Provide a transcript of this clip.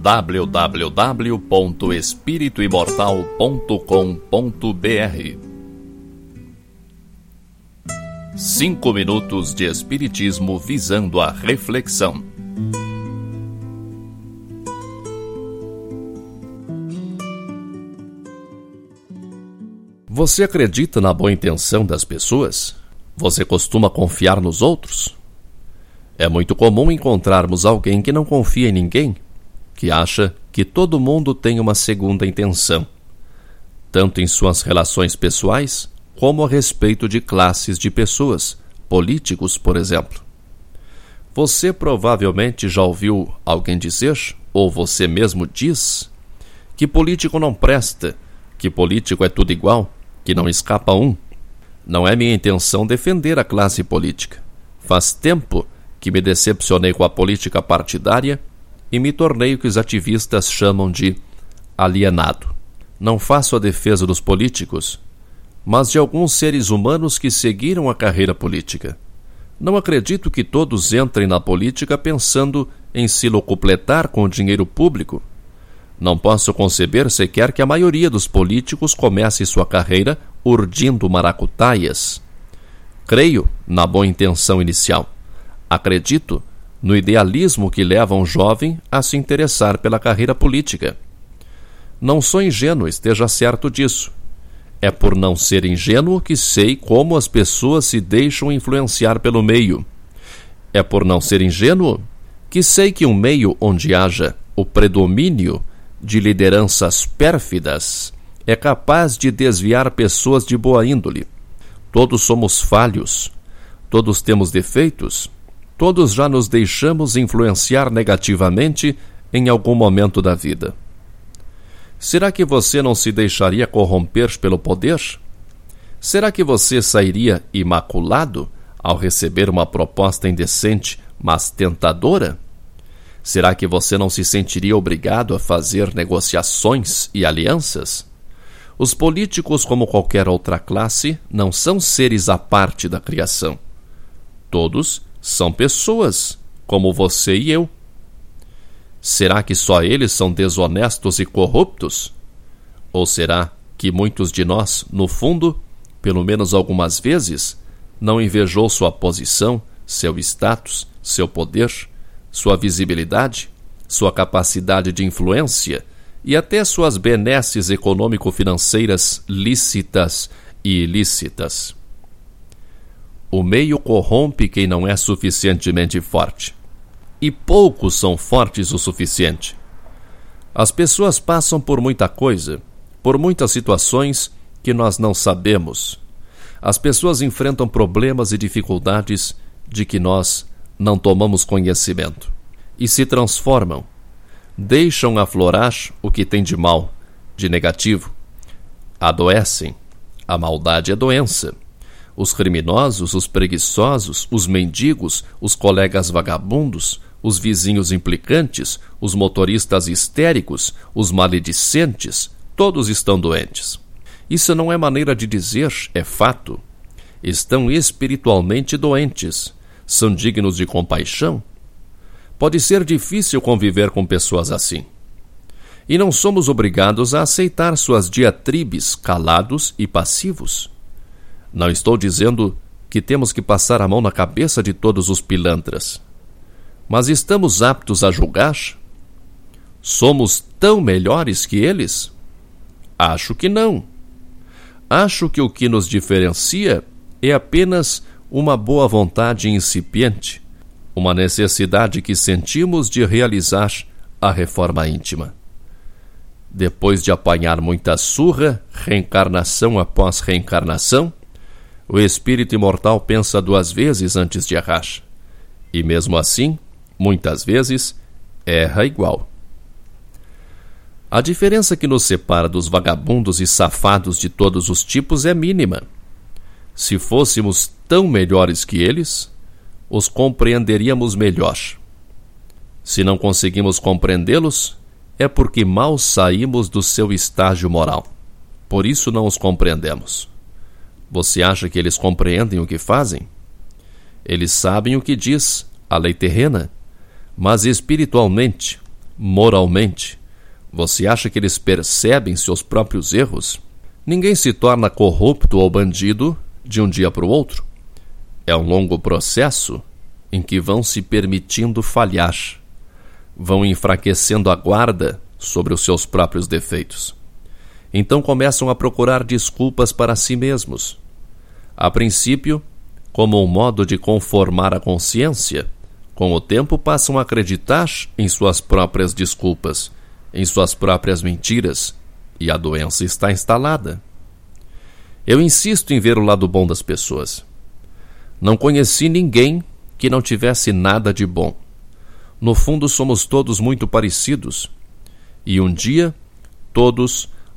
www.espirituimortal.com.br Cinco minutos de Espiritismo visando a reflexão. Você acredita na boa intenção das pessoas? Você costuma confiar nos outros? É muito comum encontrarmos alguém que não confia em ninguém, que acha que todo mundo tem uma segunda intenção, tanto em suas relações pessoais como a respeito de classes de pessoas, políticos, por exemplo. Você provavelmente já ouviu alguém dizer, ou você mesmo diz, que político não presta, que político é tudo igual, que não escapa um. Não é minha intenção defender a classe política. Faz tempo que me decepcionei com a política partidária e me tornei o que os ativistas chamam de alienado. Não faço a defesa dos políticos, mas de alguns seres humanos que seguiram a carreira política. Não acredito que todos entrem na política pensando em se locupletar com o dinheiro público. Não posso conceber sequer que a maioria dos políticos comece sua carreira urdindo maracutaias. Creio na boa intenção inicial Acredito no idealismo que leva um jovem a se interessar pela carreira política. Não sou ingênuo, esteja certo disso. É por não ser ingênuo que sei como as pessoas se deixam influenciar pelo meio. É por não ser ingênuo que sei que um meio onde haja o predomínio de lideranças pérfidas é capaz de desviar pessoas de boa índole. Todos somos falhos, todos temos defeitos todos já nos deixamos influenciar negativamente em algum momento da vida. Será que você não se deixaria corromper pelo poder? Será que você sairia imaculado ao receber uma proposta indecente, mas tentadora? Será que você não se sentiria obrigado a fazer negociações e alianças? Os políticos, como qualquer outra classe, não são seres à parte da criação. Todos são pessoas, como você e eu. Será que só eles são desonestos e corruptos? Ou será que muitos de nós, no fundo, pelo menos algumas vezes, não invejou sua posição, seu status, seu poder, sua visibilidade, sua capacidade de influência e até suas benesses econômico-financeiras lícitas e ilícitas? O meio corrompe quem não é suficientemente forte. E poucos são fortes o suficiente. As pessoas passam por muita coisa, por muitas situações que nós não sabemos. As pessoas enfrentam problemas e dificuldades de que nós não tomamos conhecimento e se transformam, deixam aflorar o que tem de mal, de negativo. Adoecem. A maldade é doença os criminosos, os preguiçosos, os mendigos, os colegas vagabundos, os vizinhos implicantes, os motoristas histéricos, os maledicentes, todos estão doentes. Isso não é maneira de dizer, é fato. Estão espiritualmente doentes. São dignos de compaixão. Pode ser difícil conviver com pessoas assim. E não somos obrigados a aceitar suas diatribes calados e passivos. Não estou dizendo que temos que passar a mão na cabeça de todos os pilantras. Mas estamos aptos a julgar? Somos tão melhores que eles? Acho que não. Acho que o que nos diferencia é apenas uma boa vontade incipiente, uma necessidade que sentimos de realizar a reforma íntima. Depois de apanhar muita surra, reencarnação após reencarnação, o espírito imortal pensa duas vezes antes de errar. E mesmo assim, muitas vezes, erra igual. A diferença que nos separa dos vagabundos e safados de todos os tipos é mínima. Se fôssemos tão melhores que eles, os compreenderíamos melhor. Se não conseguimos compreendê-los, é porque mal saímos do seu estágio moral. Por isso não os compreendemos. Você acha que eles compreendem o que fazem? Eles sabem o que diz a lei terrena, mas espiritualmente moralmente, você acha que eles percebem seus próprios erros? Ninguém se torna corrupto ou bandido de um dia para o outro. É um longo processo em que vão se permitindo falhar, vão enfraquecendo a guarda sobre os seus próprios defeitos. Então começam a procurar desculpas para si mesmos. A princípio, como um modo de conformar a consciência, com o tempo passam a acreditar em suas próprias desculpas, em suas próprias mentiras, e a doença está instalada. Eu insisto em ver o lado bom das pessoas. Não conheci ninguém que não tivesse nada de bom. No fundo, somos todos muito parecidos, e um dia todos